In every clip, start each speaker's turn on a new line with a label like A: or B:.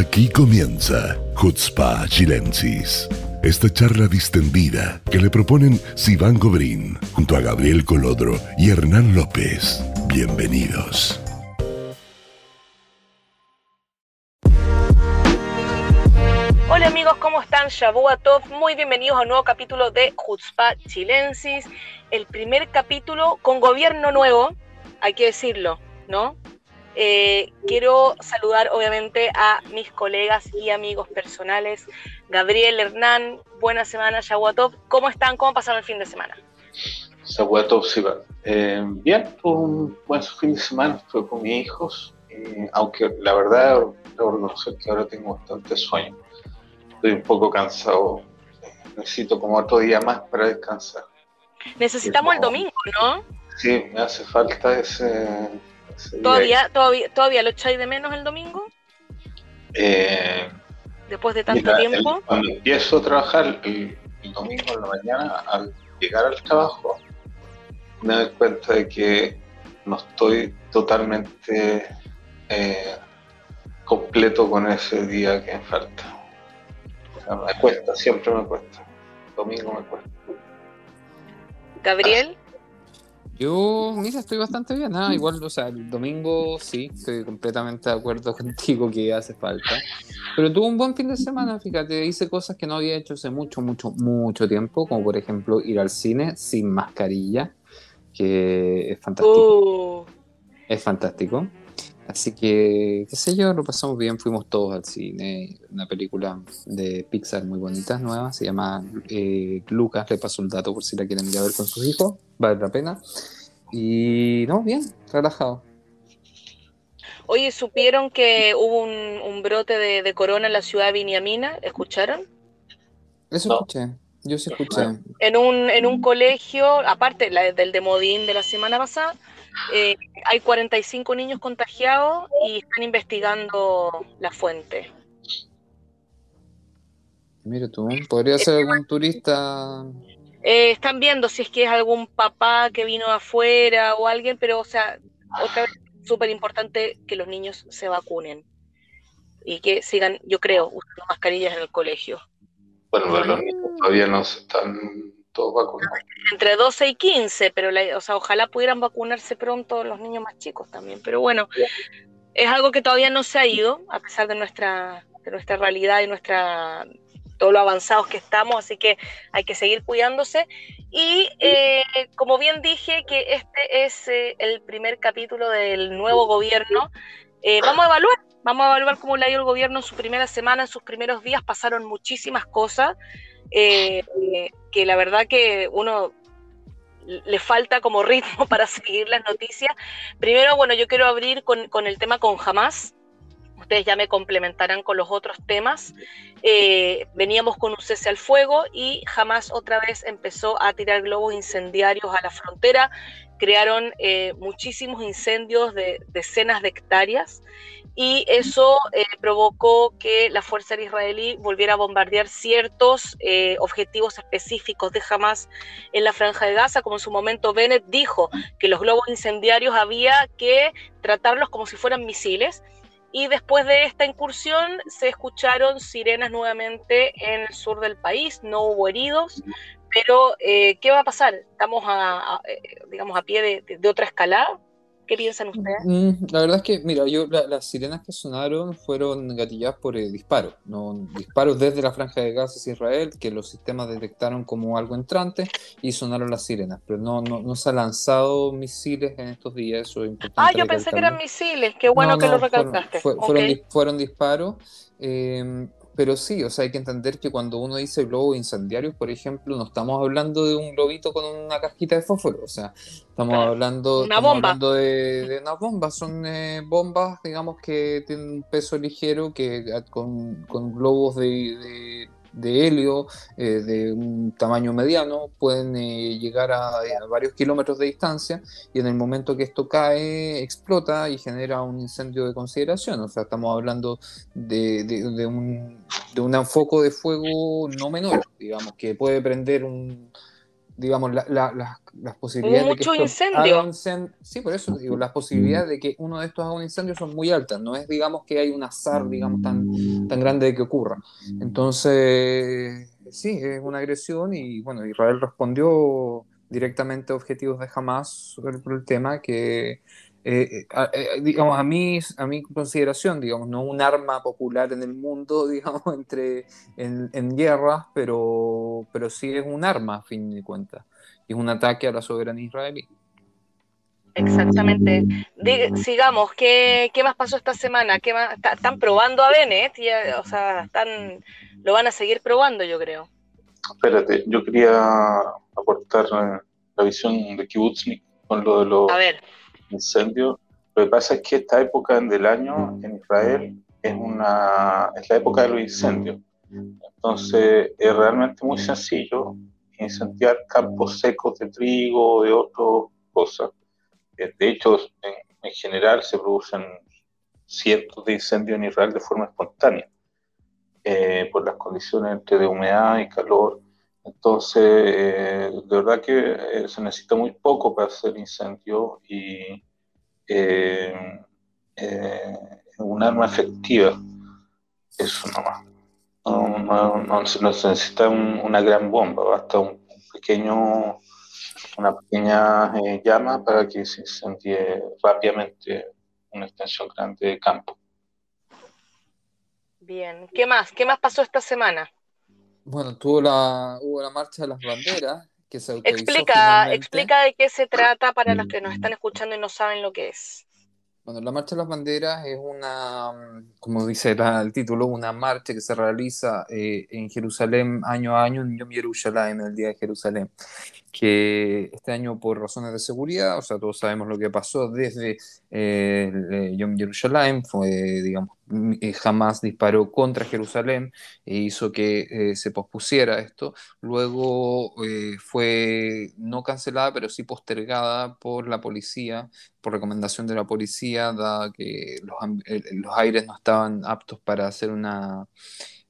A: Aquí comienza Hutzpa Chilensis. Esta charla distendida que le proponen Sivan Gobrín junto a Gabriel Colodro y Hernán López. Bienvenidos.
B: Hola amigos, ¿cómo están? Shabu Tov, muy bienvenidos a un nuevo capítulo de Hutzpa Chilensis, el primer capítulo con gobierno nuevo, hay que decirlo, ¿no? Eh, quiero saludar obviamente a mis colegas y amigos personales, Gabriel, Hernán, buena semana, Yaguatov. ¿Cómo están? ¿Cómo pasaron el fin de semana?
C: Yaguatov, sí, eh, bien, fue un buen fin de semana, estuve con mis hijos, eh, aunque la verdad debo reconocer que ahora tengo bastante sueño. Estoy un poco cansado, necesito como otro día más para descansar.
B: Necesitamos el domingo, ¿no?
C: Sí, me hace falta ese
B: ¿Todavía, todavía, ¿Todavía lo echáis de menos el domingo?
C: Eh,
B: Después de tanto tiempo.
C: cuando empiezo a trabajar el, domingo en la mañana, al llegar al trabajo, me doy cuenta de que no estoy totalmente eh, completo con ese día que me falta. me cuesta, siempre me cuesta. El domingo me cuesta.
B: Gabriel.
D: Yo, mira, estoy bastante bien, ¿ah? igual, o sea, el domingo sí, estoy completamente de acuerdo contigo que hace falta. Pero tuve un buen fin de semana, fíjate, hice cosas que no había hecho hace mucho, mucho, mucho tiempo, como por ejemplo ir al cine sin mascarilla, que es fantástico.
B: Uh.
D: Es fantástico. Así que, qué sé yo, lo pasamos bien, fuimos todos al cine, una película de Pixar muy bonita, nueva, se llama eh, Lucas, le paso el dato por si la quieren ir a ver con sus hijos, vale la pena. Y no, bien, relajado.
B: Oye, ¿supieron que hubo un, brote de, corona en la ciudad de Viniamina? ¿Escucharon?
D: Eso escuché, yo sí escuché.
B: En un, en un colegio, aparte del de Modín de la semana pasada, eh, hay 45 niños contagiados y están investigando la fuente.
D: Mira tú, podría ser algún turista
B: eh, están viendo si es que es algún papá que vino afuera o alguien, pero, o sea, otra vez, súper importante que los niños se vacunen y que sigan, yo creo, usando mascarillas en el colegio.
C: Bueno, los niños todavía no están todos vacunados.
B: Entre 12 y 15, pero o sea, ojalá pudieran vacunarse pronto los niños más chicos también. Pero bueno, es algo que todavía no se ha ido, a pesar de nuestra, de nuestra realidad y nuestra todo lo avanzados que estamos, así que hay que seguir cuidándose. Y eh, como bien dije, que este es eh, el primer capítulo del nuevo gobierno, eh, vamos a evaluar, vamos a evaluar cómo le ha ido el gobierno en su primera semana, en sus primeros días, pasaron muchísimas cosas, que la verdad que uno le falta como ritmo para seguir las noticias. Primero, bueno, yo quiero abrir con, con el tema con Hamas ustedes ya me complementarán con los otros temas. Eh, veníamos con un cese al fuego y jamás otra vez empezó a tirar globos incendiarios a la frontera. Crearon eh, muchísimos incendios de decenas de hectáreas y eso eh, provocó que la Fuerza Israelí volviera a bombardear ciertos objetivos específicos de Hamas en la franja de Gaza, como en su momento Bennett dijo que los globos incendiarios había que tratarlos como si fueran misiles y después de esta incursión se escucharon sirenas nuevamente en el sur del país, no hubo heridos, pero eh, ¿qué va a pasar? ¿Estamos a, eh, digamos, a pie de otra escalada? ¿Qué piensan ustedes?
D: Mm, la verdad es que, mira, yo las sirenas que sonaron fueron gatilladas por eh, disparos, no disparos desde la franja de Gaza hacia Israel, que los sistemas detectaron como algo entrante y sonaron las sirenas, pero no, no, no se han lanzado misiles en estos días, eso es importante.
B: Ah, yo pensé que eran misiles, qué bueno que lo recalcaste.
D: Fueron, fueron, disparos. Eh, pero sí, o sea, hay que entender que cuando uno dice globo incendiario, por ejemplo, no estamos hablando de un globito con una casquita de fósforo, o sea, estamos hablando,
B: una bomba.
D: de, de, una bomba, son eh, bombas, digamos, que tienen un peso ligero, que con, con globos de de helio eh, de un tamaño mediano pueden eh, llegar a, varios kilómetros de distancia y en el momento que esto cae explota y genera un incendio de consideración. O sea, estamos hablando de, de, un, de un foco de fuego no menor, digamos, que puede prender un, digamos, las posibilidades
B: de que incendio.
D: sí, por eso digo, las posibilidades de que uno de estos haga un incendio son muy altas. No es, digamos, que hay un azar, digamos, tan, tan grande de que ocurra. Entonces, sí, es una agresión y, bueno, Israel respondió directamente a objetivos de Hamas sobre el tema que eh, eh, eh, digamos, a mi, a mi consideración, digamos, no un arma popular en el mundo, digamos, entre, en, en guerras, pero, pero sí es un arma, a fin de cuentas. Y es un ataque a la soberanía israelí.
B: Exactamente. sigamos, ¿qué, ¿qué, más pasó esta semana? ¿Qué están probando a Bennett, o sea, están, lo van a seguir probando, yo creo.
C: Espérate, yo quería aportar la visión de Kibutznik con lo de los...
B: A ver
C: incendio. Lo que pasa es que esta época del año en Israel es, una, es la época de los incendios. Entonces es realmente muy sencillo incendiar campos secos de trigo o de otras cosas. Eh, de hecho, en, general se producen cientos de incendios en Israel de forma espontánea, eh, por las condiciones entre de humedad y calor. Entonces, eh, de verdad que eh, se necesita muy poco para hacer incendio y eh, un arma efectiva. Eso nomás. No, no, no, se necesita una gran bomba, basta un pequeño, una pequeña llama para que se incendie rápidamente una extensión grande de campo.
B: Bien, ¿qué más? ¿Qué más pasó esta semana?
D: Bueno, tuvo la, hubo la marcha de las banderas que se autorizó
B: Explica, explica de qué se trata para los que nos están escuchando y no saben lo que es.
D: Bueno, la Marcha de las Banderas es una, como dice el título, una marcha que se realiza eh, en Jerusalén año a año en Yom Yerushalayim, el Día de Jerusalén, que este año por razones de seguridad, o sea, todos sabemos lo que pasó desde eh, Yom Yerushalayim, fue, digamos, jamás disparó contra Jerusalén e hizo que eh, se pospusiera esto. Luego eh, fue no cancelada, pero sí postergada por la policía, por recomendación de la policía, dada que los, los aires no estaban aptos para hacer una,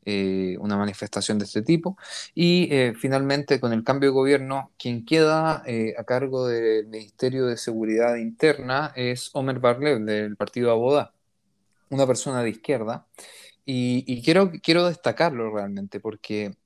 D: eh, una manifestación de este tipo. Y finalmente, con el cambio de gobierno, quien queda a cargo del Ministerio de Seguridad Interna es Omer Barlev, del partido Abodá una persona de izquierda, y, quiero, quiero destacarlo realmente, porque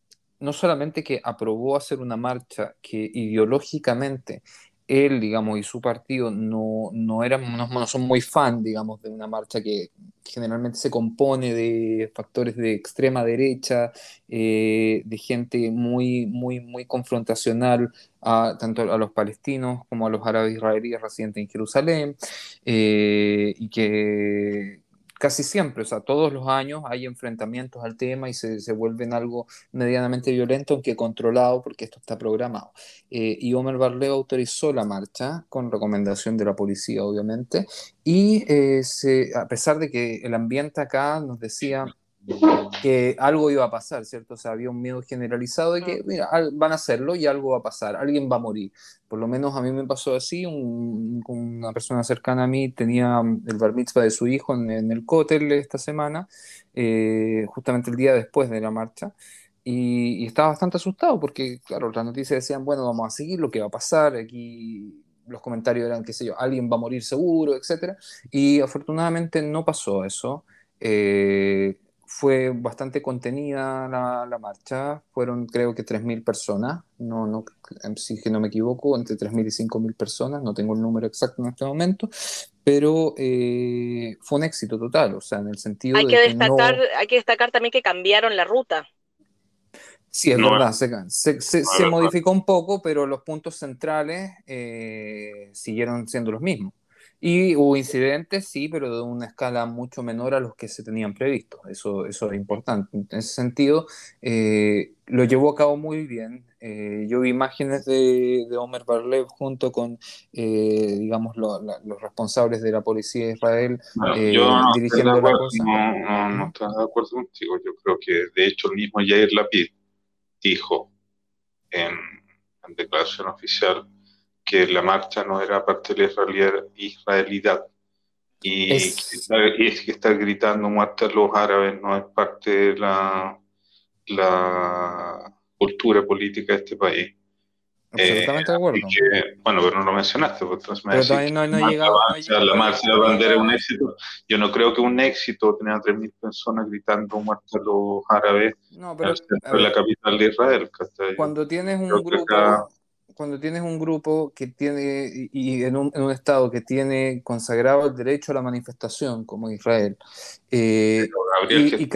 D: no solamente que aprobó hacer una marcha que ideológicamente él, digamos, y su partido no, no, eran, no, son muy fan, digamos, de una marcha que generalmente se compone de factores de extrema derecha, eh, de gente muy, muy, muy confrontacional a, tanto a los palestinos como a los árabes israelíes residentes en Jerusalén, eh, y que, casi siempre, o sea, todos los años hay enfrentamientos al tema y se, se vuelven algo medianamente violento, aunque controlado, porque esto está programado. Eh, y Omer Barleo autorizó la marcha, con recomendación de la policía, obviamente, y eh, a pesar de que el ambiente acá nos decía que algo iba a pasar, ¿cierto? O sea, había un miedo generalizado de que, mira, van a hacerlo y algo va a pasar, alguien va a morir. Por lo menos a mí me pasó así, una persona cercana a mí tenía el bar mitzvah de su hijo en, el cótel esta semana, eh, justamente el día después de la marcha, y, estaba bastante asustado porque, claro, las noticias decían, bueno, vamos a seguir lo que va a pasar, aquí los comentarios eran, qué sé yo, alguien va a morir seguro, etc. Y afortunadamente no pasó eso. Eh, fue bastante contenida la, marcha, fueron creo que 3.000 personas, no, no, si que no me equivoco, entre 3.000 y 5.000 personas, no tengo el número exacto en este momento, pero eh, fue un éxito total, o sea, en el sentido
B: hay que de destacar, Hay que destacar también que cambiaron la ruta.
D: Sí, es verdad, se, se, modificó un poco, pero los puntos centrales eh, siguieron siendo los mismos. Y hubo incidentes, sí, pero de una escala mucho menor a los que se tenían previstos. Eso, eso es importante. En ese sentido, eh, lo llevó a cabo muy bien. Eh, yo vi imágenes de, de Omer Barlev junto con, eh, digamos, los responsables de la policía de Israel dirigiendo
C: la cosa. No, no, estoy de acuerdo contigo. Yo creo que, de hecho, el mismo Yair Lapid dijo en, en declaración oficial que la marcha no era parte de la israelidad y, que estar, gritando muerte a los árabes no es parte de la, la cultura política de este país.
D: Absolutamente de acuerdo.
C: bueno, pero no lo mencionaste, porque
D: me pero todavía no, no, llegado,
C: La marcha de la bandera es un éxito. Yo no creo que un éxito tener a 3.000 personas gritando muerte a los árabes
D: no, pero,
C: en la capital de Israel.
D: Cuando tienes un grupo cuando tienes un grupo que tiene, y en un, en un, Estado que tiene consagrado el derecho a la manifestación, como Israel, eh,
C: Gabriel, y,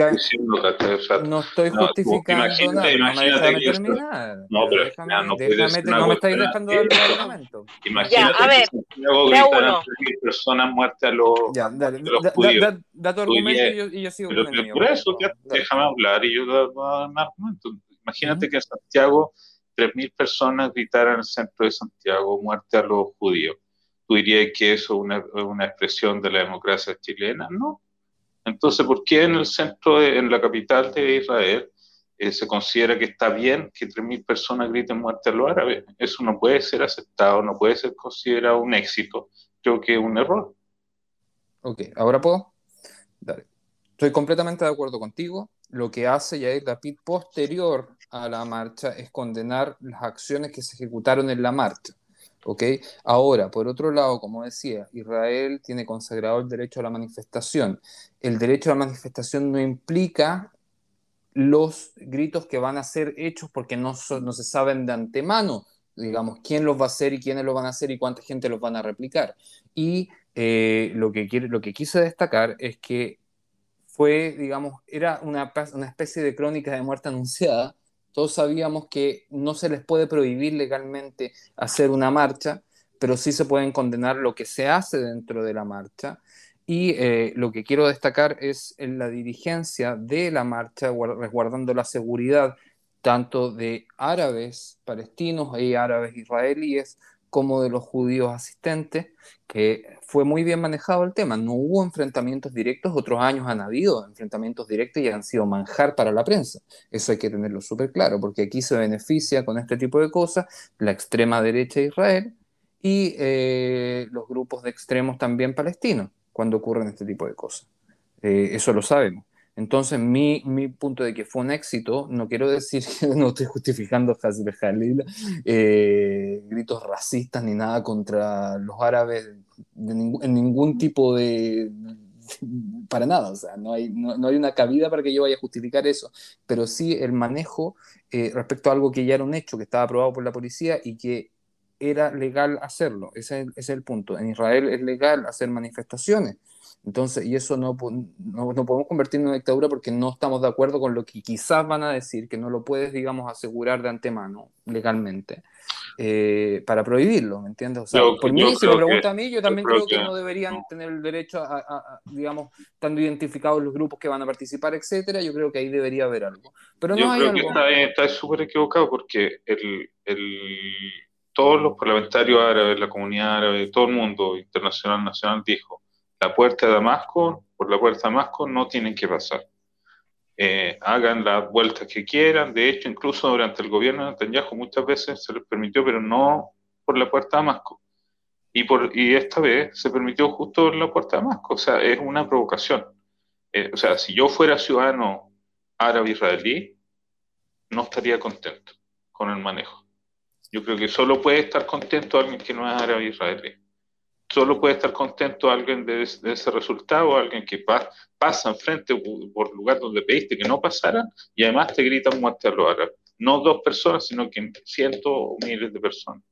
D: no estoy justificando nada, no me terminar.
C: No, pero
D: déjame, no, déjame, no me estáis dejando dar el argumento.
C: Imagínate
B: ya, a ver,
C: que personas muertas a los,
D: ya, dale,
C: los da, judíos.
D: Da, da, tu argumento y yo, y yo sigo
C: pero,
D: con el mío.
C: Por eso, déjame hablar y yo doy un argumento. Imagínate uh -huh. que Santiago 3.000 personas gritaran en el centro de Santiago, muerte a los judíos. ¿Tú dirías que eso es una, expresión de la democracia chilena? No. Entonces, ¿por qué en el centro, de, en la capital de Israel, eh, se considera que está bien que 3.000 personas griten muerte a los árabes? Eso no puede ser aceptado, no puede ser considerado un éxito. Creo que es un error.
D: Ok, ¿ahora puedo? Estoy completamente de acuerdo contigo. Lo que hace Yair Lapid posterior a la marcha es condenar las acciones que se ejecutaron en la marcha. Ahora, por otro lado, como decía, Israel tiene consagrado el derecho a la manifestación. El derecho a la manifestación no implica los gritos que van a ser hechos porque no, se saben de antemano, digamos, quién los va a hacer y quiénes los van a hacer y cuánta gente los van a replicar. Y eh, lo, que lo que quise destacar es que fue, digamos, era una especie de crónica de muerte anunciada, todos sabíamos que no se les puede prohibir legalmente hacer una marcha, pero sí se pueden condenar lo que se hace dentro de la marcha. Y eh, lo que quiero destacar es en la dirigencia de la marcha, resguardando la seguridad tanto de árabes palestinos y árabes israelíes, como de los judíos asistentes, que fue muy bien manejado el tema. No hubo enfrentamientos directos, otros años han habido enfrentamientos directos y han sido manjar para la prensa. Eso hay que tenerlo súper claro, porque aquí se beneficia con este tipo de cosas la extrema derecha de Israel y eh, los grupos de extremos también palestinos cuando ocurren este tipo de cosas. Eh, eso lo sabemos. Entonces, mi, mi, punto de que fue un éxito, no quiero decir que no estoy justificando Hasbe Jalil, eh, gritos racistas ni nada contra los árabes ning en ningún tipo de, para nada, o sea, no hay, no, no, hay una cabida para que yo vaya a justificar eso, pero sí el manejo eh, respecto a algo que ya era un hecho, que estaba aprobado por la policía y que era legal hacerlo, ese, ese es el punto. En Israel es legal hacer manifestaciones, entonces, y eso no, no, no, podemos convertir en una dictadura porque no estamos de acuerdo con lo que quizás van a decir, que no lo puedes, digamos, asegurar de antemano legalmente eh, para prohibirlo, ¿me entiendes? O sea, yo, por mí, si me pregunta a mí, yo también creo, creo que, que, no deberían no. tener el derecho a, a, a, digamos, estando identificados los grupos que van a participar, etcétera, yo creo que ahí debería haber algo. Pero no
C: yo
D: hay
C: creo
D: algo.
C: que está súper equivocado porque el, el, todos los parlamentarios árabes, la comunidad árabe, todo el mundo internacional, nacional, dijo la puerta de Damasco, por la puerta de Damasco no tienen que pasar. Eh, hagan las vueltas que quieran, de hecho, incluso durante el gobierno de Netanyahu muchas veces se les permitió, pero no por la puerta de Damasco. Y, por, y esta vez se permitió justo por la puerta de Damasco, o sea, es una provocación. Eh, o sea, si yo fuera ciudadano árabe israelí, no estaría contento con el manejo. Yo creo que solo puede estar contento alguien que no es árabe israelí solo puede estar contento alguien de, de ese resultado, alguien que pa, pasa enfrente por lugar donde pediste que no pasaran y además te gritan muerte a los árabes. No dos personas, sino que cientos o miles de personas.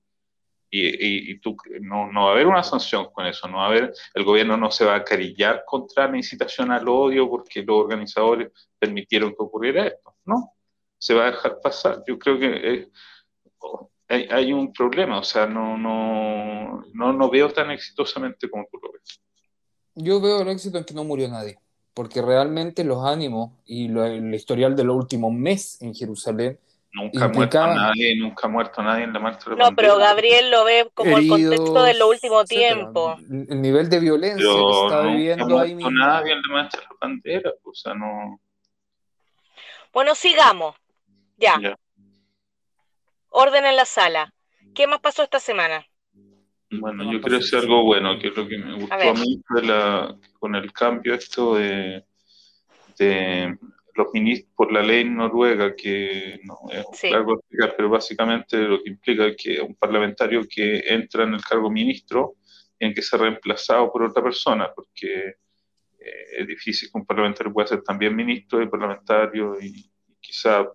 C: Y, y, y, tú, no, no va a haber una sanción con eso, no va a haber, el gobierno no se va a acarillar contra la incitación al odio porque los organizadores permitieron que ocurriera esto, ¿no? Se va a dejar pasar. Yo creo que eh, hay, hay, un problema, o sea, no, no, no, no veo tan exitosamente como tú lo ves.
D: Yo veo el éxito en que no murió nadie, porque realmente los ánimos y lo, el historial de los últimos meses en Jerusalén
C: Nunca ha muerto nadie, nunca ha muerto nadie en la marcha de la
B: No, pero Gabriel lo ve como heridos, el contexto de lo último etcétera. tiempo.
D: El nivel de violencia pero que está viviendo ahí
C: mismo. nadie en la marcha de la bandera, o sea, no...
B: Bueno, sigamos. Ya. ya. Orden en la sala. ¿Qué más pasó esta semana?
C: Bueno, yo quiero decir algo bueno, que es lo que me gustó a, a mí fue la, con el cambio esto de, de los ministros, por la ley noruega, que no es largo explicar, pero básicamente lo que implica es que un parlamentario que entra en el cargo ministro tiene que ser reemplazado por otra persona, porque eh, es difícil que un parlamentario pueda ser también ministro y parlamentario y, quizá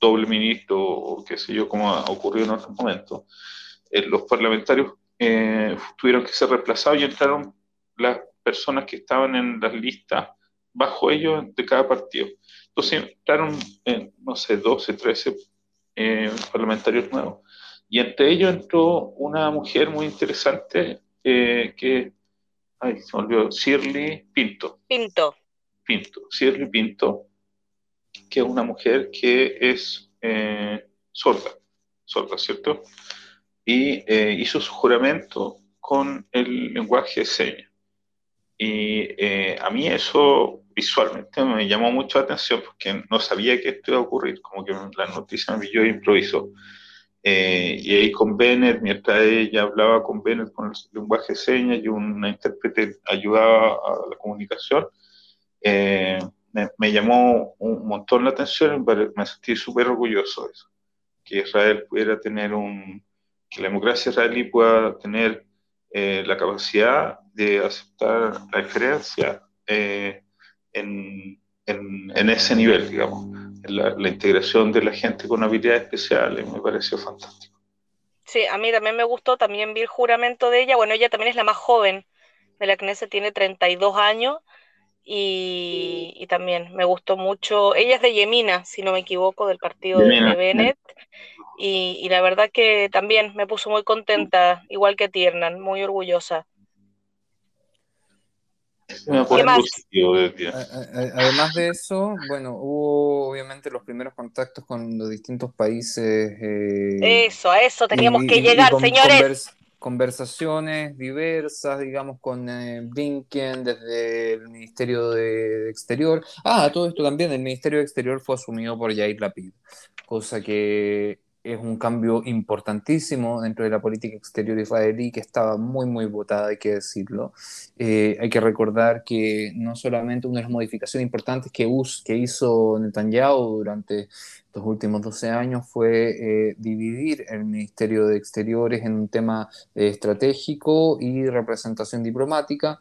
C: doble ministro o qué sé yo, como ha ocurrido en otros momentos. Eh, los parlamentarios eh, tuvieron que ser reemplazados y entraron las personas que estaban en las listas bajo ellos de cada partido. Entonces entraron, no sé, 12, 13 eh, parlamentarios nuevos. Y entre ellos entró una mujer muy interesante eh, que, ay, se me olvidó, Shirley Pinto.
B: Pinto.
C: Pinto, Shirley Pinto, que es una mujer que es eh, sorda, sorda, ¿cierto? Y hizo su juramento con el lenguaje de señas. Y a mí eso visualmente me llamó mucho la atención porque no sabía que esto iba a ocurrir, como que la noticia me pilló improviso. Eh, y ahí con Bennett, mientras ella hablaba con Bennett con el lenguaje de señas y una intérprete ayudaba a la comunicación, eh, me, llamó un montón la atención y me sentí súper orgulloso de eso, que Israel pudiera tener un, que la democracia israelí pueda tener eh, la capacidad de aceptar la diferencia en, en, ese nivel, digamos. La, la, integración de la gente con habilidades especiales me pareció fantástico.
B: Sí, a mí también me gustó, también vi el juramento de ella. Bueno, ella también es la más joven de la Knesset, tiene 32 años y, y también me gustó mucho. Ella es de Yemina, si no me equivoco, del partido de Bennett. Y, y, la verdad que también me puso muy contenta, igual que Tiernan, muy orgullosa.
D: Además de eso, bueno, hubo obviamente los primeros contactos con los distintos países.
B: Eh, eso, a eso teníamos que llegar, señores.
D: Conversaciones diversas, digamos, con eh, Blinken desde el Ministerio de Exterior. Ah, todo esto también, el Ministerio de Exterior fue asumido por Yair Lapid, cosa que es un cambio importantísimo dentro de la política exterior israelí que estaba muy, muy votada, hay que decirlo. Eh, hay que recordar que no solamente una de las modificaciones importantes que hizo Netanyahu durante los últimos 12 años fue eh, dividir el Ministerio de Exteriores en un tema eh, estratégico y representación diplomática,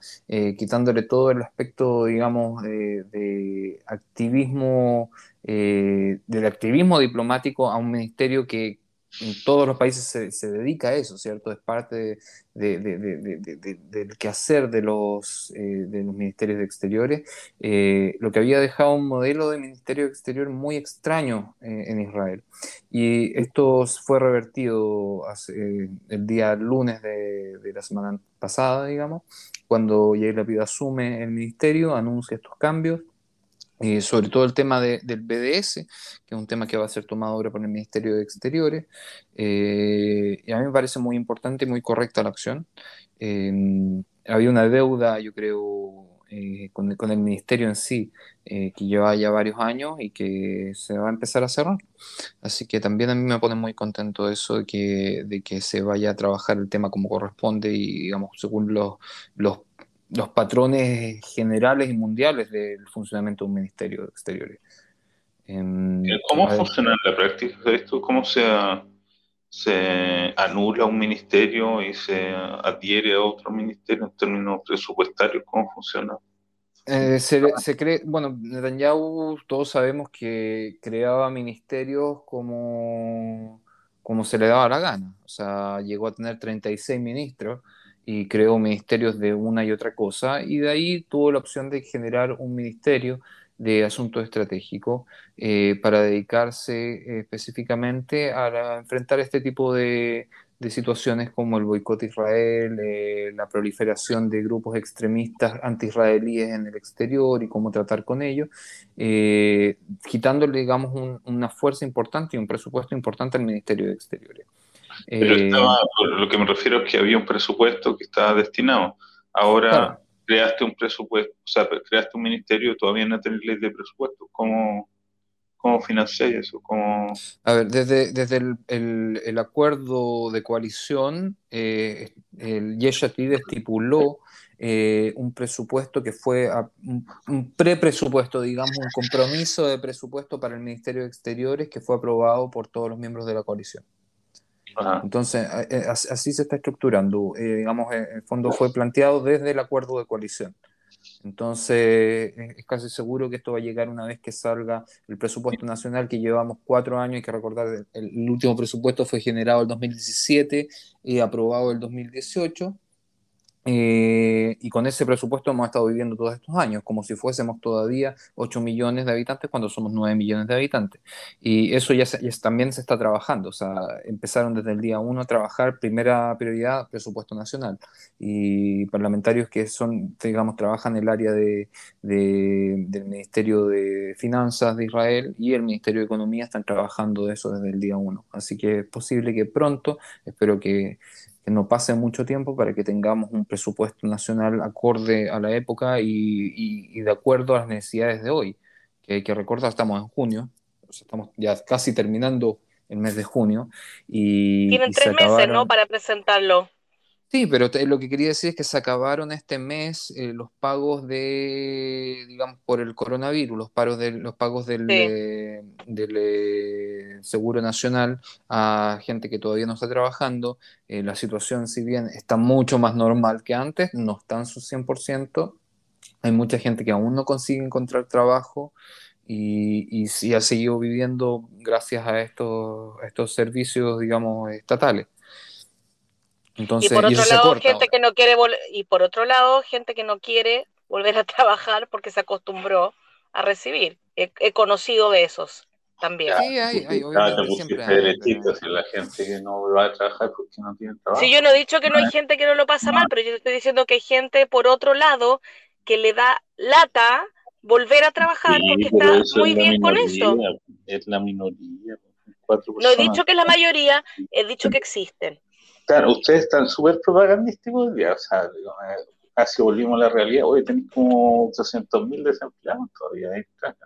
D: quitándole todo el aspecto, digamos, de activismo eh, del activismo diplomático a un ministerio que en todos los países se, dedica a eso, ¿cierto? Es parte del quehacer de los, eh, de los ministerios de exteriores, eh, lo que había dejado un modelo de ministerio de exterior muy extraño en Israel. Y esto fue revertido el día lunes de, la semana pasada, digamos, cuando Yair Lapid asume el ministerio, anuncia estos cambios eh, sobre todo el tema del BDS, que es un tema que va a ser tomado ahora por el Ministerio de Exteriores. Eh, y a mí me parece muy importante y muy correcta la acción. Eh, había una deuda, yo creo, con, con, el Ministerio en sí, que lleva ya varios años y que se va a empezar a cerrar. Así que también a mí me pone muy contento eso de que, de que se vaya a trabajar el tema como corresponde y, digamos, según los, los los patrones generales y mundiales del funcionamiento de un ministerio de exteriores.
C: Em, ¿Cómo funciona en la práctica esto? ¿Cómo se, se anula un ministerio y se adhiere a otro ministerio en términos presupuestarios? ¿Cómo funciona?
D: Eh, se, se, cree, bueno, Netanyahu todos sabemos que creaba ministerios como, como se le daba la gana. O sea, llegó a tener 36 ministros y creó ministerios de una y otra cosa, y de ahí tuvo la opción de generar un ministerio de asuntos estratégicos eh, para dedicarse eh, específicamente a, enfrentar este tipo de, situaciones como el boicot a Israel, eh, la proliferación de grupos extremistas anti-israelíes en el exterior y cómo tratar con ellos, quitándole, digamos, una fuerza importante y un presupuesto importante al Ministerio de Exteriores.
C: Pero eh, lo que me refiero es que había un presupuesto que estaba destinado. Ahora creaste un presupuesto, o sea, creaste un ministerio, todavía no tenés ley de presupuesto. ¿Cómo, cómo financiáis eso? ¿Cómo...
D: A ver, desde, desde el, el, acuerdo de coalición, eh, el Yeshatid estipuló eh, un presupuesto que fue un, pre-presupuesto, digamos, un compromiso de presupuesto para el Ministerio de Exteriores que fue aprobado por todos los miembros de la coalición. Entonces, eh, así se está estructurando. digamos, el fondo fue planteado desde el acuerdo de coalición. Entonces, es casi seguro que esto va a llegar una vez que salga el presupuesto nacional, que llevamos cuatro años, hay que recordar, el, el último presupuesto fue generado el 2017 y aprobado el 2018. Eh, y con ese presupuesto hemos estado viviendo todos estos años, como si fuésemos todavía 8 millones de habitantes cuando somos 9 millones de habitantes. Y eso ya, también se está trabajando, o sea, empezaron desde el día 1 a trabajar, primera prioridad, presupuesto nacional. Y parlamentarios que son, digamos, trabajan en el área de, del Ministerio de Finanzas de Israel y el Ministerio de Economía están trabajando de eso desde el día 1. Así que es posible que pronto, espero que no pase mucho tiempo para que tengamos un presupuesto nacional acorde a la época y, de acuerdo a las necesidades de hoy. Que hay que recordar, estamos en junio, estamos ya casi terminando el mes de junio. Y,
B: Tienen tres meses, ¿no? Para presentarlo.
D: Sí, pero lo que quería decir es que se acabaron este mes eh, los pagos de, digamos, por el coronavirus, los, paros de, los pagos del, eh, del eh, Seguro Nacional a gente que todavía no está trabajando. la situación, si bien está mucho más normal que antes, no está en su 100%. Hay mucha gente que aún no consigue encontrar trabajo y, y, ha seguido viviendo gracias a estos, estos servicios, digamos, estatales
B: y por otro lado, gente que no quiere y por otro lado, gente que no quiere volver a trabajar porque se acostumbró a recibir. He, conocido de esos también.
C: Sí, hay, hay obviamente siempre hay, si la gente que no va a trabajar porque no tiene trabajo.
B: Sí, yo no he dicho que no hay gente que no lo pasa mal, pero yo estoy diciendo que hay gente por otro lado que le da lata volver a trabajar porque está muy bien con eso.
C: Es la minoría.
B: No he dicho que es la mayoría, he dicho que existen.
C: Claro, ustedes están súper propagandísticos hoy día, o sea, casi volvimos a la realidad. Hoy tenemos como 800 mil desempleados todavía.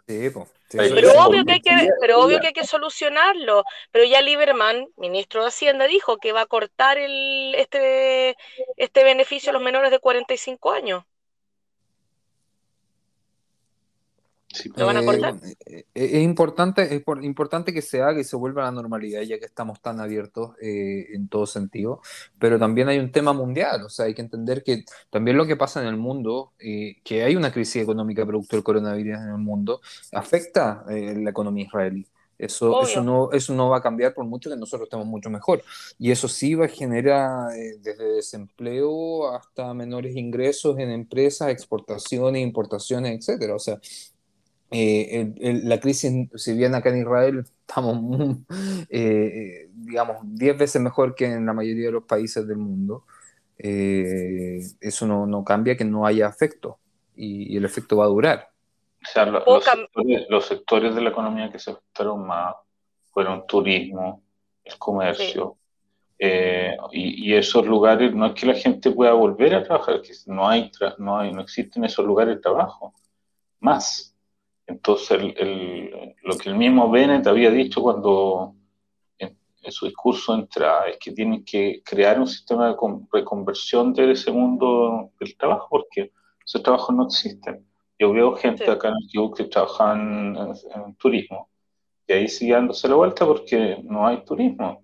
B: Sí, pero, obvio que hay que, pero obvio que hay que solucionarlo. Pero ya Lieberman, ministro de Hacienda, dijo que va a cortar el, este, este beneficio a los menores de 45 años.
D: Eh, eh, es importante, es importante que se haga y se vuelva a la normalidad, ya que estamos tan abiertos eh, en todo sentido, pero también hay un tema mundial, o sea, hay que entender que también lo que pasa en el mundo, que hay una crisis económica producto del coronavirus en el mundo, afecta la economía israelí. Eso, eso, no, eso no va a cambiar por mucho que nosotros estemos mucho mejor. Y eso sí va a generar desde desempleo hasta menores ingresos en empresas, exportaciones, importaciones, etcétera. O sea, eh, la crisis, si bien acá en Israel estamos, eh, digamos, 10 veces mejor que en la mayoría de los países del mundo, eh, eso no, no, cambia que no haya efecto y, el efecto va a durar.
C: O sea, los, sectores, de la economía que se afectaron más fueron turismo, el comercio, y, y, esos lugares, no es que la gente pueda volver a trabajar, que no, hay no, hay, no existen esos lugares de trabajo, más. Entonces, lo que el mismo Bennett había dicho cuando en, su discurso entra es que tienen que crear un sistema de reconversión de ese mundo del trabajo, porque esos trabajos no existen. Yo veo gente acá en el que trabajan en, turismo, y ahí sigue dándose la vuelta porque no hay turismo.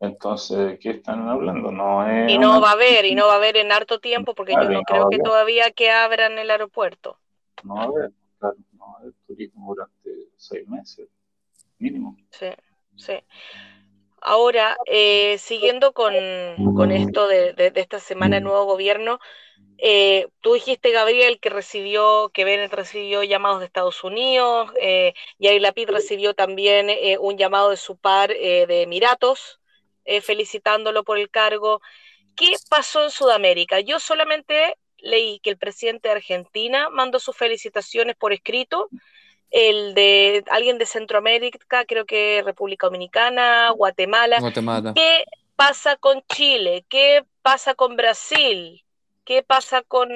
C: Entonces, ¿qué están hablando? No
B: y no va a haber, y no va a haber en harto tiempo, porque yo no, creo que todavía que abran el aeropuerto.
C: No va a haber el turismo durante seis meses, mínimo.
B: Sí, sí. Ahora, eh, siguiendo con, esto de, esta semana de nuevo gobierno, eh, tú dijiste, Gabriel, que recibió, que Bennett recibió llamados de Estados Unidos, eh, Yair Lapid recibió también eh, un llamado de su par de Emiratos, felicitándolo por el cargo. ¿Qué pasó en Sudamérica? Yo solamente leí que el presidente de Argentina mandó sus felicitaciones por escrito, el de alguien de Centroamérica, creo que República Dominicana, Guatemala. ¿Qué pasa con Chile? ¿Qué pasa con Brasil? ¿Qué pasa con,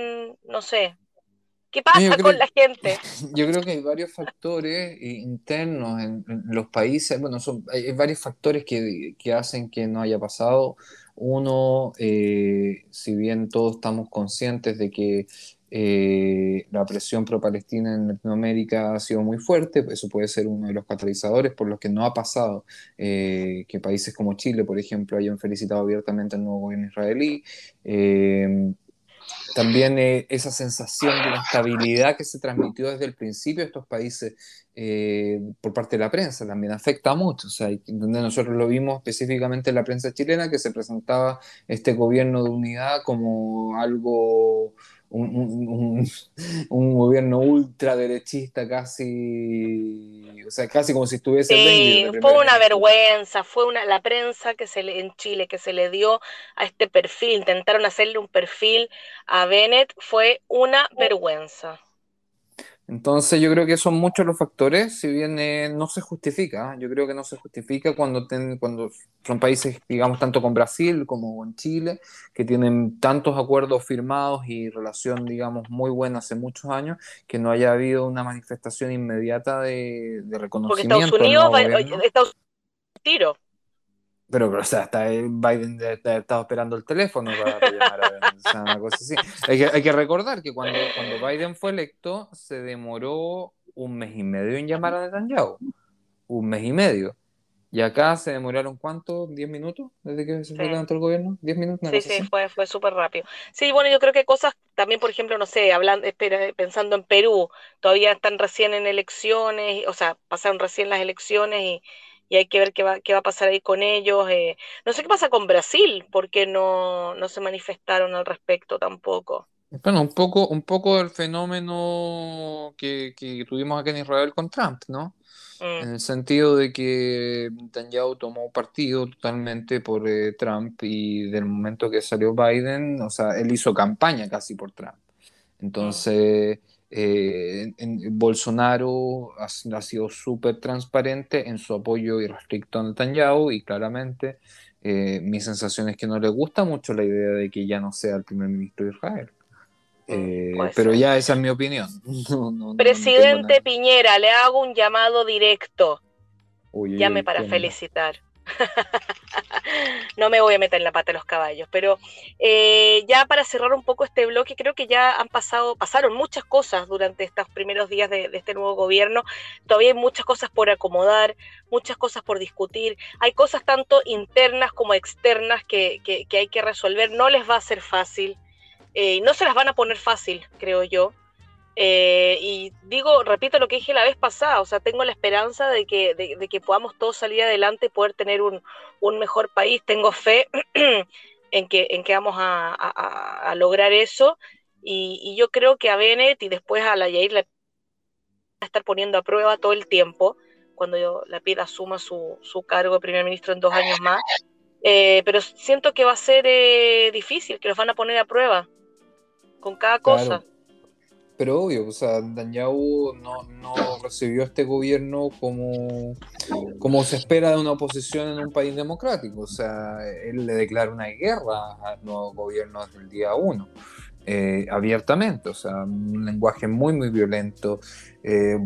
B: no sé, ¿Qué pasa con la gente?
D: Yo creo que hay varios factores internos en, los países, bueno, son, hay, varios factores que, que, hacen que no haya pasado. Uno, eh, si bien todos estamos conscientes de que eh, la presión pro-palestina en Latinoamérica ha sido muy fuerte, eso puede ser uno de los catalizadores por los que no ha pasado eh, que países como Chile, por ejemplo, hayan felicitado abiertamente al nuevo gobierno israelí. Eh, también esa sensación de estabilidad que se transmitió desde el principio de estos países por parte de la prensa también afecta mucho. O sea, donde nosotros lo vimos específicamente en la prensa chilena, que se presentaba este gobierno de unidad como algo un, un, gobierno ultraderechista casi, o sea, casi como si estuviese...
B: Sí, fue una vergüenza, fue una, la prensa que se le, en Chile que se le dio a este perfil, intentaron hacerle un perfil a Bennett, fue una vergüenza.
D: Entonces yo creo que son muchos los factores, si bien eh, no se justifica, yo creo que no se justifica cuando, cuando son países, digamos, tanto con Brasil como con Chile, que tienen tantos acuerdos firmados y relación, digamos, muy buena hace muchos años, que no haya habido una manifestación inmediata de, reconocimiento.
B: Porque Estados Unidos, Estados Unidos, tiro.
D: Pero, o sea, hasta Biden estaba esperando el teléfono para, llamar a una cosa así. Hay que, hay que recordar que cuando, cuando Biden fue electo, se demoró un mes y medio en llamar a Netanyahu. Un mes y medio. Y acá se demoraron cuánto? ¿10 minutos desde que se fue levantó el gobierno? ¿10 minutos?
B: sí, sí, fue, fue súper rápido. Sí, bueno, yo creo que cosas también, por ejemplo, no sé, hablando, espera, pensando en Perú, todavía están recién en elecciones, o sea, pasaron recién las elecciones y y hay que ver qué va, qué va a pasar ahí con ellos. Eh. No sé qué pasa con Brasil, porque no, no se manifestaron al respecto tampoco.
D: Bueno, un poco, un poco el fenómeno que, tuvimos aquí en Israel con Trump, ¿no? Mm. En el sentido de que Netanyahu tomó partido totalmente por eh, Trump y del momento que salió Biden, o sea, él hizo campaña casi por Trump. Entonces, eh, en, Bolsonaro ha, sido súper transparente en su apoyo irrestricto a Netanyahu y claramente eh, mi sensación es que no le gusta mucho la idea de que ya no sea el primer ministro de Israel. Mm, eh, pero ya esa es mi opinión.
B: Presidente Piñera, le hago un llamado directo. Llame para felicitar. no me voy a meter en la pata de los caballos, pero eh, ya para cerrar un poco este bloque, creo que ya han pasado, pasaron muchas cosas durante estos primeros días de, este nuevo gobierno. Todavía hay muchas cosas por acomodar, muchas cosas por discutir. Hay cosas tanto internas como externas que, hay que resolver. No les va a ser fácil. Eh, no se las van a poner fácil, creo yo. Eh, y digo, repito lo que dije la vez pasada, o sea, tengo la esperanza de que, de, que podamos todos salir adelante y poder tener un, mejor país. Tengo fe en que, en que vamos a, lograr eso. Y, yo creo que a Bennett y después a la Yair le va a estar poniendo a prueba todo el tiempo, cuando yo, la PID asuma su, su cargo de primer ministro en dos años más. Eh, pero siento que va a ser eh, difícil, que los van a poner a prueba con cada cosa
D: pero obvio, o sea, Netanyahu no, no recibió este gobierno como, como se espera de una oposición en un país democrático. O sea, él le declara una guerra al nuevo gobierno desde el día uno. Eh, abiertamente, o sea, un lenguaje muy, muy violento, eh,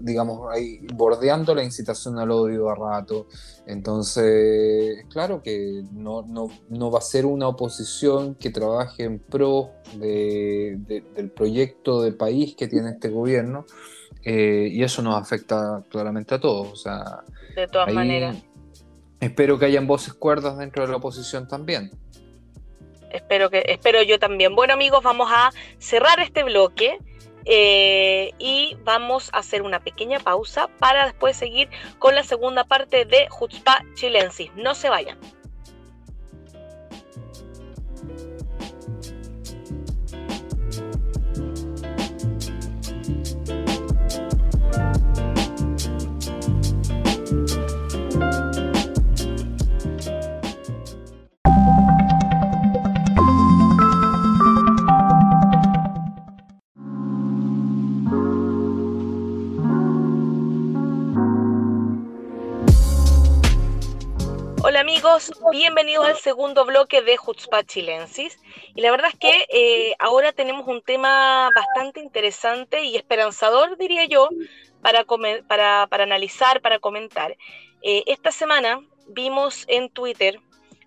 D: digamos, ahí, bordeando la incitación al odio a rato. Entonces, claro que no, no, no va a ser una oposición que trabaje en pro de, del proyecto de país que tiene este gobierno, eh, y eso nos afecta claramente a todos. O sea,
B: de todas maneras.
D: Espero que hayan voces cuerdas dentro de la oposición también
B: espero que espero yo también. Bueno amigos, vamos a cerrar este bloque eh, y vamos a hacer una pequeña pausa para después seguir con la segunda parte de Jutzpa Chilensis. No se vayan. Bienvenidos al segundo bloque de Jutzpah Chilensis. Y la verdad es que eh, ahora tenemos un tema bastante interesante y esperanzador, diría yo, para, para, para analizar, para comentar. Eh, esta semana vimos en Twitter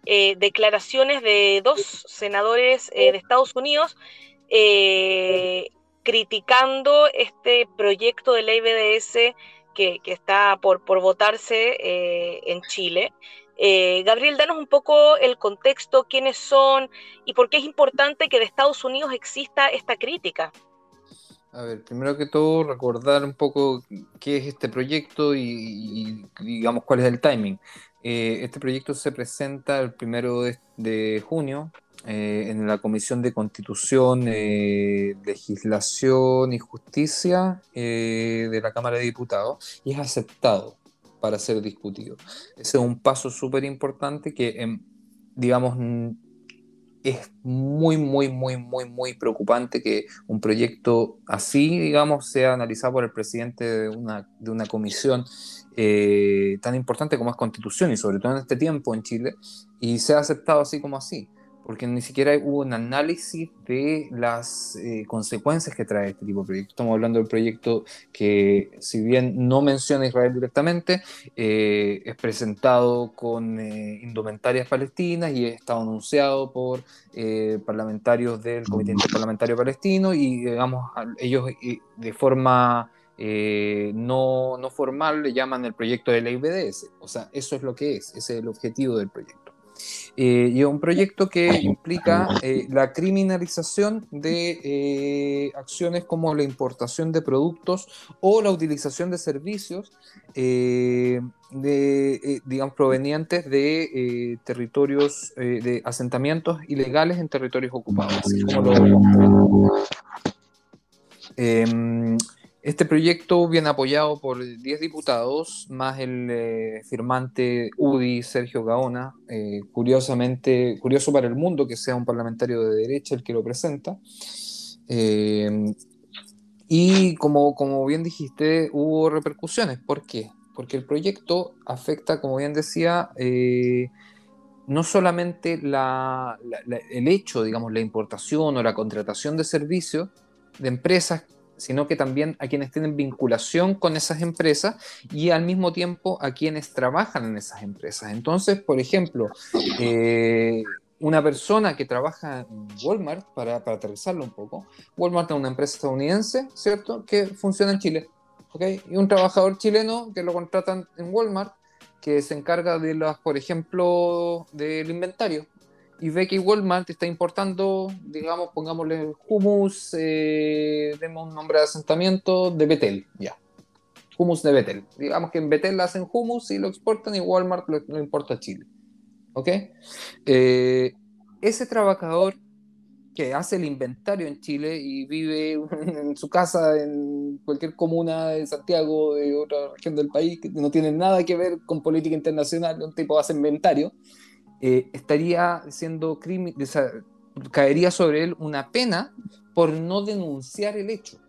B: eh, declaraciones de dos senadores de Estados Unidos criticando este proyecto de ley BDS que, está por, por votarse en Chile. Eh, Gabriel, danos un poco el contexto, quiénes son y por qué es importante que de Estados Unidos exista esta crítica.
D: A ver, primero que todo, recordar un poco qué es este proyecto y, digamos cuál es el timing. Eh, este proyecto se presenta el primero de, junio eh, en la Comisión de Constitución, Legislación y Justicia de la Cámara de Diputados y es aceptado para ser discutido. Ese es un paso súper importante que, em, digamos, es muy, muy, muy, muy, muy preocupante que un proyecto así, digamos, sea analizado por el presidente de una, de una comisión eh, tan importante como es Constitución y sobre todo en este tiempo en Chile, y sea aceptado así como así porque ni siquiera hubo un análisis de las eh, consecuencias que trae este tipo de proyectos. Estamos hablando del proyecto que, si bien no menciona a Israel directamente, eh, es presentado con eh, indumentarias palestinas y estado anunciado por parlamentarios del Comité Interparlamentario Palestino y, digamos, ellos de forma... no, no formal le llaman el proyecto de ley BDS. O sea, eso es lo que es, ese es el objetivo del proyecto. Eh, y un proyecto que implica eh, la criminalización de eh, acciones como la importación de productos o la utilización de servicios de, digamos, provenientes de territorios, de asentamientos ilegales en territorios ocupados, así como lo este proyecto viene apoyado por 10 diputados, más el eh, firmante UDI Sergio Gaona. Eh, curiosamente, curioso para el mundo que sea un parlamentario de derecha el que lo presenta. Eh, y como, como bien dijiste, hubo repercusiones. ¿Por qué? Porque el proyecto afecta, como bien decía, no solamente el hecho, digamos, la importación o la contratación de servicios de empresas sino que también a quienes tienen vinculación con esas empresas y al mismo tiempo a quienes trabajan en esas empresas. Entonces, por ejemplo, eh, una persona que trabaja en Walmart, para, para aterrizarlo un poco, Walmart es una empresa estadounidense, ¿cierto?, que funciona en Chile. ¿okay? Y un trabajador chileno que lo contratan en Walmart, que se encarga de las, por ejemplo, del inventario y ve que Walmart está importando, digamos, pongámosle hummus, eh, demos un nombre de asentamiento de Betel, ya. Hummus de Betel. Digamos que en Betel hacen hummus y lo exportan y Walmart lo, importa a Chile. ¿Ok? Eh, ese trabajador que hace el inventario en Chile y vive en su casa en cualquier comuna de Santiago, de otra región del país, que no tiene nada que ver con política internacional, un tipo hace inventario, eh, estaría siendo caería sobre él una pena por no denunciar el hecho.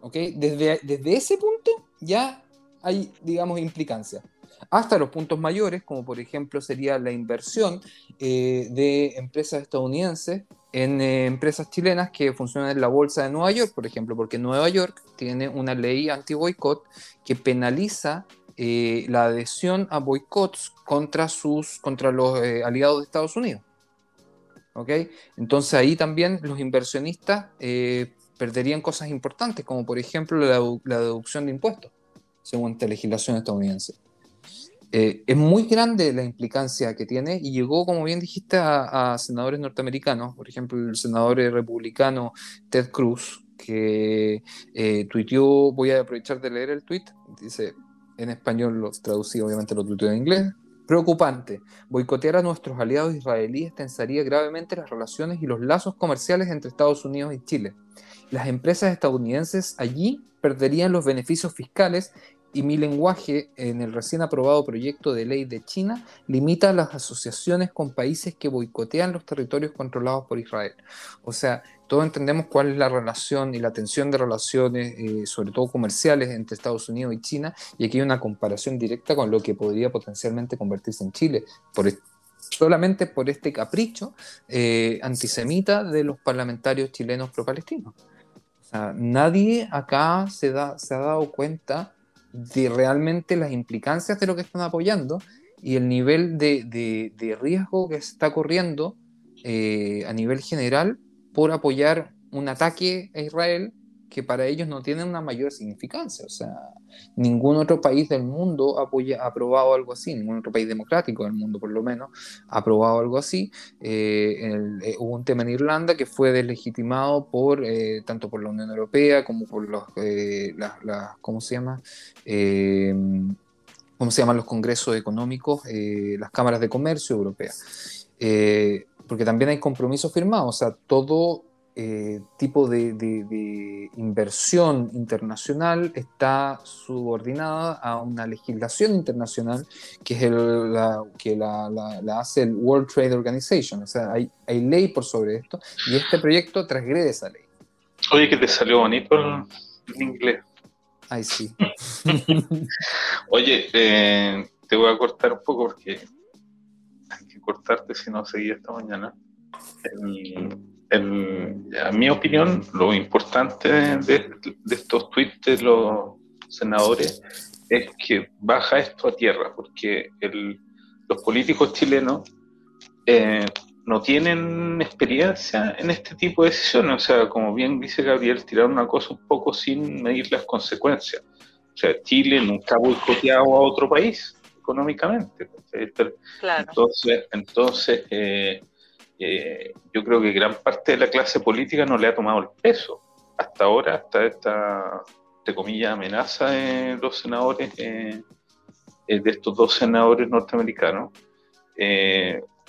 D: ¿Okay? Desde, desde ese punto ya hay, digamos, implicancia. Hasta los puntos mayores, como por ejemplo sería la inversión eh, de empresas estadounidenses en eh, empresas chilenas que funcionan en la bolsa de Nueva York, por ejemplo, porque Nueva York tiene una ley anti-boicot que penaliza eh, la adhesión a boicots contra, sus, contra los eh, aliados de Estados Unidos. ¿Ok? Entonces ahí también los inversionistas eh, perderían cosas importantes, como por ejemplo la, deducción de impuestos, según esta legislación estadounidense. es muy grande la implicancia que tiene y llegó, como bien dijiste, a, a senadores norteamericanos, por ejemplo, el senador republicano Ted Cruz, que tuiteó, voy a aprovechar de leer el tweet, dice, en español los traducí, obviamente lo tuiteé en inglés. Preocupante. Boicotear a nuestros aliados israelíes tensaría gravemente las relaciones y los lazos comerciales entre Estados Unidos y Chile. Las empresas estadounidenses allí perderían los beneficios fiscales y mi lenguaje en el recién aprobado proyecto de ley de China limita las asociaciones con países que boicotean los territorios controlados por Israel. O sea, todos entendemos cuál es la relación y la tensión de relaciones, eh, sobre todo comerciales, entre Estados Unidos y China, y aquí hay una comparación directa con lo que podría potencialmente convertirse en Chile, por, solamente por este capricho eh, antisemita de los parlamentarios chilenos pro-palestinos. O sea, nadie acá se, da, se ha dado cuenta de realmente las implicancias de lo que están apoyando y el nivel de, de, riesgo que está corriendo eh, a nivel general por apoyar un ataque a Israel que para ellos no tiene una mayor significancia. O sea, ningún otro país del mundo apoya, ha aprobado algo así, ningún otro país democrático del mundo por lo menos ha aprobado algo así. Eh, eh, hubo un tema en Irlanda que fue deslegitimado por eh, tanto por la Unión Europea como por los, ¿cómo se llama? ¿Cómo se llaman los congresos económicos? las cámaras de comercio europeas. porque también hay compromisos firmados, o sea, todo eh, tipo de, inversión internacional está subordinada a una legislación internacional que es la que la, hace el World Trade Organization. O sea, hay, hay ley por sobre esto y este proyecto transgrede esa ley.
C: Oye, que te salió bonito el, inglés.
D: Ay, sí.
C: Oye, eh, te voy a cortar un poco porque hay que cortarte si no seguí esta mañana en, mi opinión, lo importante de, estos tweets de los senadores es que baja esto a tierra, porque los políticos chilenos eh, no tienen experiencia en este tipo de decisiones. O sea, como bien dice Gabriel, tirar una cosa un poco sin medir las consecuencias. O sea, Chile nunca ha boicoteado a otro país económicamente. Entonces, entonces eh, eh, yo creo que gran parte de la clase política no le ha tomado el peso. Hasta ahora, hasta esta, entre comillas, amenaza de los senadores, eh, eh, de estos dos senadores norteamericanos,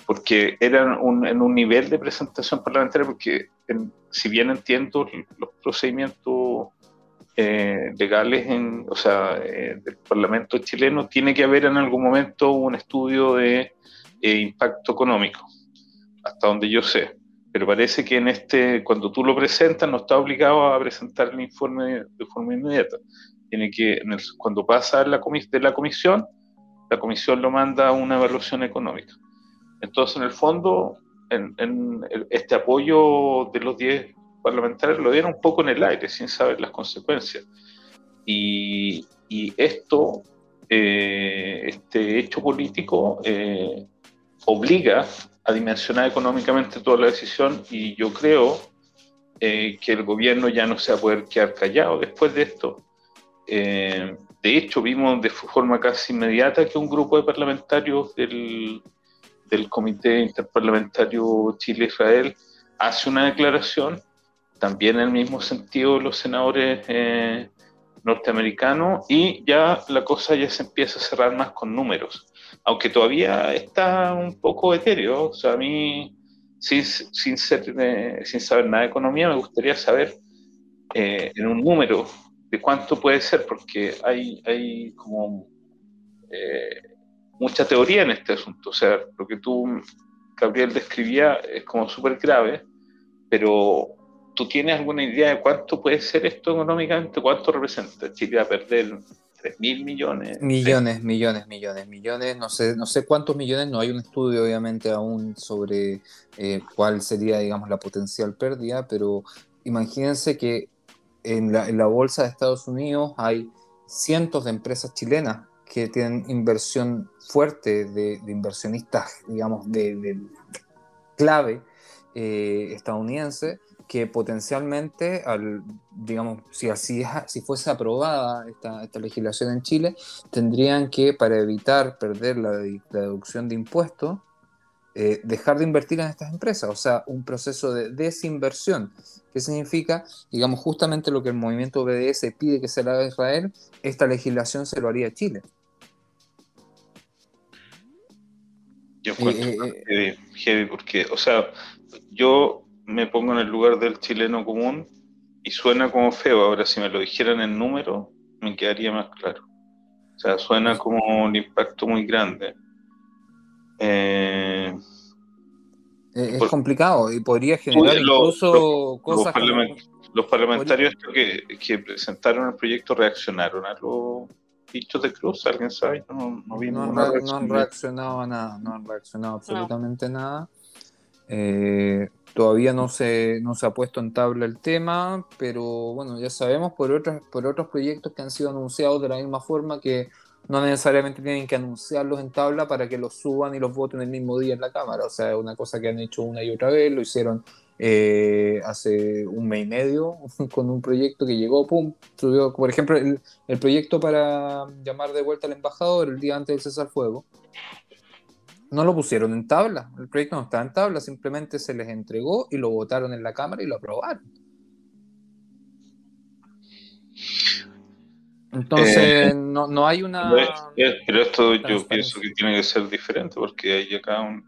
C: porque eran en un nivel de presentación parlamentaria, porque si bien entiendo los procedimientos legales, en, o sea, del Parlamento chileno, tiene que haber en algún momento un estudio de impacto económico hasta donde yo sé. Pero parece que en este, cuando tú lo presentas, no está obligado a presentar el informe de forma inmediata. Tiene que, cuando pasa la de la comisión, la comisión lo manda a una evaluación económica. Entonces, en el fondo, en, este apoyo de los 10 parlamentarios lo dieron un poco en el aire, sin saber las consecuencias. Y, esto, eh, este hecho político, eh, obliga a dimensionar económicamente toda la decisión y yo creo eh, que el gobierno ya no se va a poder quedar callado después de esto. Eh, de hecho, vimos de forma casi inmediata que un grupo de parlamentarios del, del Comité Interparlamentario Chile-Israel hace una declaración, también en el mismo sentido los senadores eh, norteamericanos, y ya la cosa ya se empieza a cerrar más con números aunque todavía está un poco etéreo. O sea, a mí, sin, sin, sin saber nada de economía, me gustaría saber eh, en un número de cuánto puede ser, porque hay, hay como eh, mucha teoría en este asunto. O sea, lo que tú, Gabriel, describía es como súper grave, pero ¿tú tienes alguna idea de cuánto puede ser esto económicamente? ¿Cuánto representa Chile a perder 3 mil millones.
D: Millones, millones, millones, millones. No sé, no sé cuántos millones, no hay un estudio obviamente aún sobre eh, cuál sería, digamos, la potencial pérdida, pero imagínense que en la, bolsa de Estados Unidos hay cientos de empresas chilenas que tienen inversión fuerte de, inversionistas, digamos, de, clave eh, estadounidense que potencialmente, al, digamos, si así si fuese aprobada esta, esta, legislación en Chile, tendrían que, para evitar perder la, deducción de impuestos, eh, dejar de invertir en estas empresas, o sea, un proceso de desinversión. ¿Qué significa? Digamos, justamente lo que el movimiento BDS pide que se le haga a Israel, esta legislación se lo haría a Chile.
C: Yo encuentro eh, heavy, porque, o sea, yo me pongo en el lugar del chileno común y suena como feo. Ahora, si me lo dijeran en número, me quedaría más claro. O sea, suena como un impacto muy grande. Eh,
D: es complicado y podría generar incluso cosas.
C: Los, parlamentarios que, presentaron el proyecto reaccionaron a los dichos de Cruz, ¿alguien sabe?
D: No, han, reaccionado a nada, no han reaccionado absolutamente nada. Eh, todavía no se, no se ha puesto en tabla el tema, pero bueno, ya sabemos por otros, por otros proyectos que han sido anunciados de la misma forma que no necesariamente tienen que anunciarlos en tabla para que los suban y los voten el mismo día en la Cámara. O sea, es una cosa que han hecho una y otra vez, lo hicieron eh, hace un mes y medio con un proyecto que llegó, pum, subió, por ejemplo, el, el, proyecto para llamar de vuelta al embajador el día antes del cesar fuego. No lo pusieron en tabla, el proyecto no estaba en tabla, simplemente se les entregó y lo votaron en la Cámara y lo aprobaron. Entonces, eh, no, no, hay una.
C: Pero, esto yo pienso que tiene que ser diferente, porque hay acá un.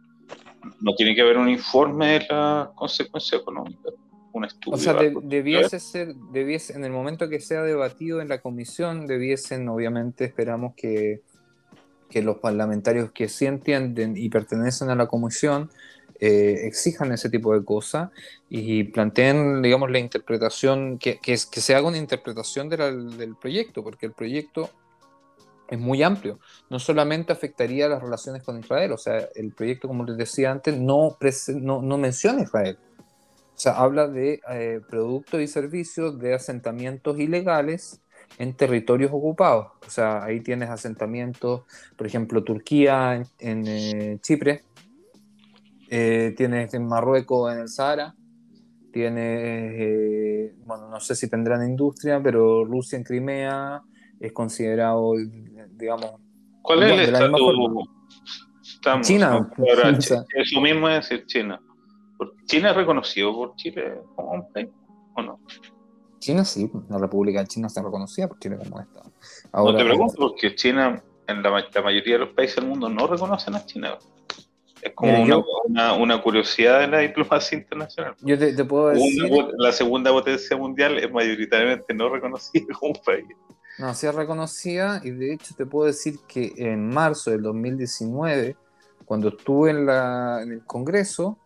C: No tiene que haber un informe de la consecuencia económica, un estudio.
D: O sea, debiese ser, debiese, en el momento que sea debatido en la comisión, debiesen, obviamente, esperamos que, que los parlamentarios que sí entienden y pertenecen a la comisión eh, exijan ese tipo de cosas y planteen, digamos, la interpretación, que, que, se haga una interpretación del proyecto, porque el proyecto es muy amplio. No solamente afectaría las relaciones con Israel, o sea, el proyecto, como les decía antes, no, no, no menciona Israel. O sea, habla de eh, productos y servicios de asentamientos ilegales en territorios ocupados. O sea, ahí tienes asentamientos, por ejemplo, Turquía en, eh, Chipre, eh, tienes en Marruecos en el Sahara, tienes, eh, bueno, no sé si tendrán industria, pero Rusia en Crimea es considerado, digamos...
C: ¿Cuál es el estatus? China. Eso mismo es decir China. ¿China es reconocido por Chile como un país o no?
D: China sí, la República de China está reconocida por Chile como Estado.
C: Ahora, no te pregunto porque China, en la, la, mayoría de los países del mundo no reconocen a China. Es como una, curiosidad de la diplomacia internacional.
D: Yo te, puedo decir.
C: la segunda potencia mundial es mayoritariamente no reconocida como un país.
D: No, sí es reconocida y de hecho te puedo decir que en marzo del 2019, cuando estuve en, la, en el Congreso,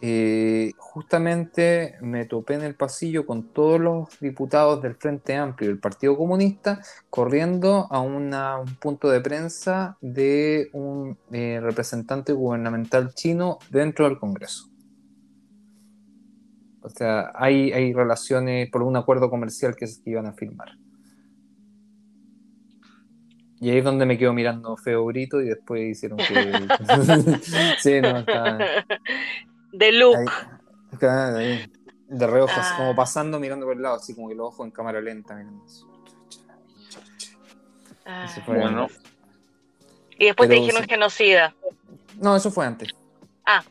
D: eh, justamente me topé en el pasillo con todos los diputados del Frente Amplio del Partido Comunista corriendo a un punto de prensa de un eh, representante gubernamental chino dentro del Congreso. O sea, hay, hay relaciones por un acuerdo comercial que, que iban a firmar. Y ahí es donde me quedo mirando feo grito y después hicieron que.
B: sí, no, está de look.
D: de reojos, como ah. pasando mirando por el lado, así como que los ojos en cámara lenta. Mirando.
B: Ah. bueno. Y después te dijeron sí. genocida.
D: No, eso fue antes.
B: Ah.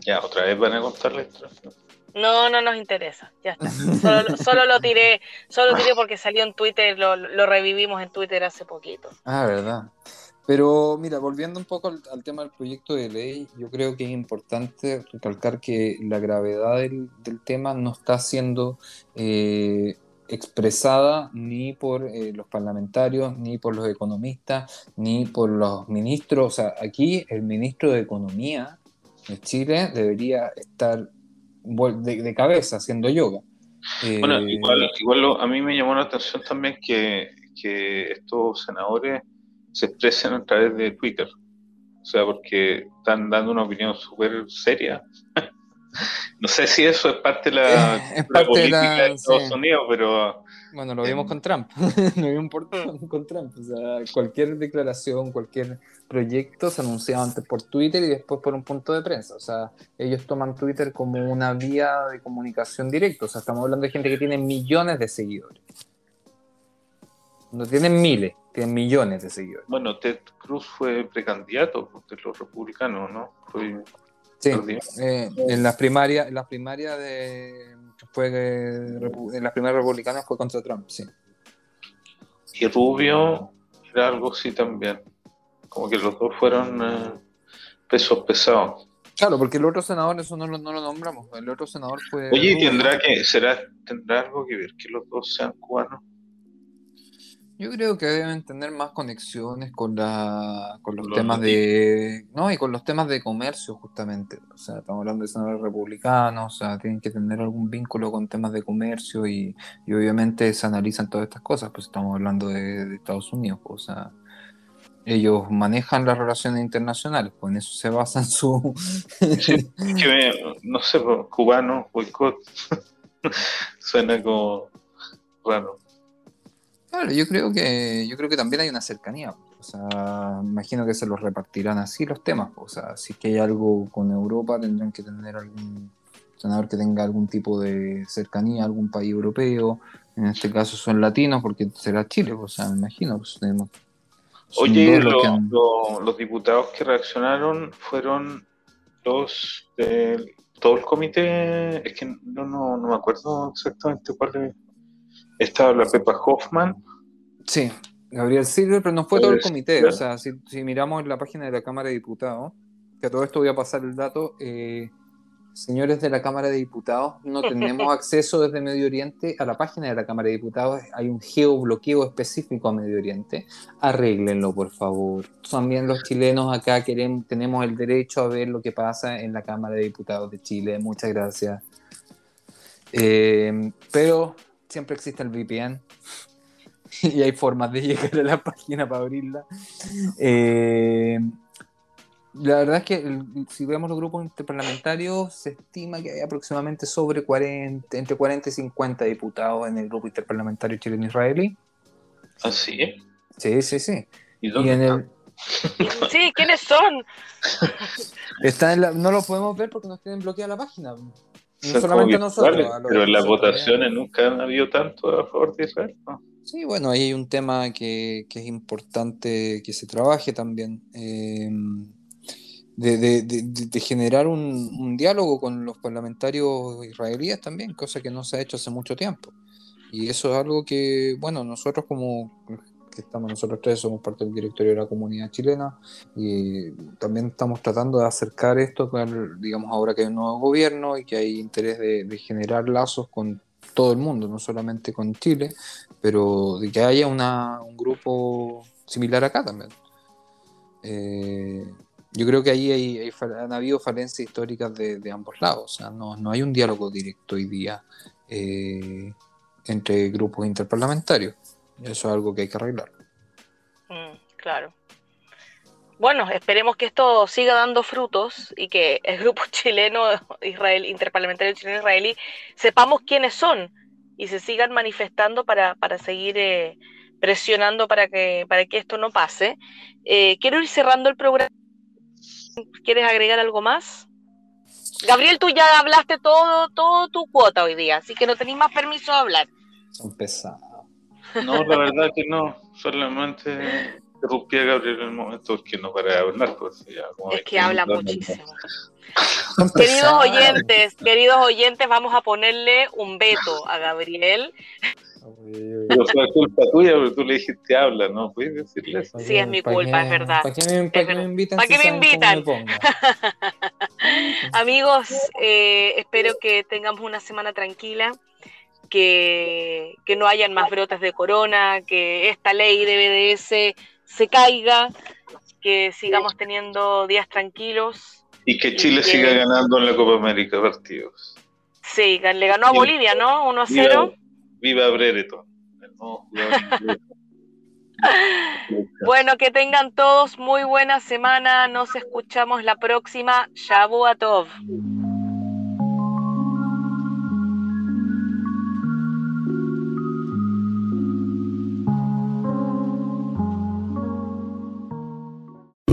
C: Ya, otra vez van a contar la historia.
B: No, no nos interesa, ya está. Solo, solo, lo tiré, solo lo tiré porque salió en Twitter, lo, lo revivimos en Twitter hace poquito.
D: Ah, verdad. Pero mira, volviendo un poco al, tema del proyecto de ley, yo creo que es importante recalcar que la gravedad del, tema no está siendo eh, expresada ni por eh, los parlamentarios, ni por los economistas, ni por los ministros. O sea, aquí el ministro de Economía de Chile debería estar de, cabeza haciendo yoga.
C: Bueno, eh, igual, igual a mí me llamó la atención también que, que estos senadores se expresen a través de Twitter. O sea, porque están dando una opinión súper seria. no sé si eso es parte de la, política de, Estados Unidos, pero...
D: Bueno, lo vimos con Trump, lo vimos con Trump. O sea, cualquier declaración, cualquier proyecto se anunciaba antes por Twitter y después por un punto de prensa. O sea, ellos toman Twitter como una vía de comunicación directa. O sea, estamos hablando de gente que tiene millones de seguidores. No tienen miles, tienen millones de seguidores.
C: Bueno, Ted Cruz fue precandidato de los republicanos, ¿no?
D: sí, eh, en las primarias, en las primarias de fue en las primeras republicanas fue contra Trump, sí.
C: Y Rubio era algo así también. Como que los dos fueron eh, pesos pesados.
D: Claro, porque el otro senador, eso no lo, no lo nombramos. El otro senador fue.
C: Oye, ¿tendrá que, será, tendrá algo que ver que los dos sean cubanos?
D: Yo creo que deben tener más conexiones con la con los, temas de no y con los temas de comercio justamente. O sea, estamos hablando de senadores republicanos, o sea, tienen que tener algún vínculo con temas de comercio y, obviamente se analizan todas estas cosas, pues estamos hablando de, Estados Unidos, pues, o sea, ellos manejan las relaciones internacionales, pues en eso se basan su
C: no sé, pues, cubano, boicot. Suena como raro.
D: Claro, yo creo que yo creo que también hay una cercanía. O sea, imagino que se los repartirán así los temas. O sea, si es que hay algo con Europa, tendrán que tener algún senador que tenga algún tipo de cercanía a algún país europeo. En este caso son latinos, porque será Chile. O sea, me imagino. Pues,
C: Oye, los diputados que reaccionaron fueron los de todo el comité. Es que no, no, no me acuerdo exactamente cuál estaba la Pepa Hoffman.
D: Sí, Gabriel Silver, pero no fue todo el comité. O sea, si, miramos la página de la Cámara de Diputados, que a todo esto voy a pasar el dato, eh, señores de la Cámara de Diputados, no tenemos acceso desde Medio Oriente a la página de la Cámara de Diputados. Hay un geobloqueo específico a Medio Oriente. Arréglenlo, por favor. También los chilenos acá queremos, tenemos el derecho a ver lo que pasa en la Cámara de Diputados de Chile. Muchas gracias. Eh, pero siempre existe el VPN y hay formas de llegar a la página para abrirla. Eh, la verdad es que si vemos los grupos interparlamentarios, se estima que hay aproximadamente sobre 40, entre 40 y 50 diputados en el grupo interparlamentario chileno-israelí.
C: ¿Ah, sí?
D: Sí, sí, sí.
C: ¿Y dónde
B: Sí, ¿quiénes son?
D: Están no lo podemos ver porque nos tienen bloqueada la página. No solamente nosotros.
C: pero en las votaciones nunca han habido tanto a favor de Israel.
D: Sí, bueno, ahí hay un tema que, es importante que se trabaje también. Em, de, generar un, diálogo con los parlamentarios israelíes también, cosa que no se ha hecho hace mucho tiempo. Y eso es algo que, bueno, nosotros como que estamos nosotros tres, somos parte del directorio de la comunidad chilena y también estamos tratando de acercar esto, digamos, ahora que hay un nuevo gobierno y que hay interés de, generar lazos con todo el mundo, no solamente con Chile, pero de que haya una, un grupo similar acá también. Eh, yo creo que ahí hay, han habido falencias históricas de, ambos lados, o sea, no, no, hay un diálogo directo hoy día eh, entre grupos interparlamentarios. Eso es algo que hay que arreglar.
B: Mm, claro. Bueno, esperemos que esto siga dando frutos y que el grupo chileno, Israel, interparlamentario chileno-israelí, sepamos quiénes son y se sigan manifestando para, seguir eh, presionando para que, para que esto no pase. Eh, quiero ir cerrando el programa. ¿Quieres agregar algo más? Gabriel, tú ya hablaste todo, todo tu cuota hoy día, así que no tenéis más permiso de hablar.
D: Son pesados.
C: No, la verdad que no, solamente interrumpí a Gabriel en el momento que no para de hablar. Pues,
B: es que habla muchísimo. queridos oyentes, queridos oyentes, vamos a ponerle un veto a Gabriel.
C: Pero fue culpa tuya, pero tú le dijiste habla, ¿no? ¿Puedes decirle eso?
B: Sí, es mi culpa, es verdad.
D: ¿Para qué me, invitan?
B: ¿Para qué me invitan? Amigos, eh, espero que tengamos una semana tranquila que, no hayan más brotes de corona, que esta ley de BDS se caiga, que sigamos teniendo días tranquilos.
C: Y que Chile siga ganando en la Copa América partidos.
B: Sí, le ganó a Bolivia, ¿no? 1 a 0.
C: Viva, Brereton.
B: bueno, que tengan todos muy buena semana. Nos escuchamos la próxima. Shabu Atov.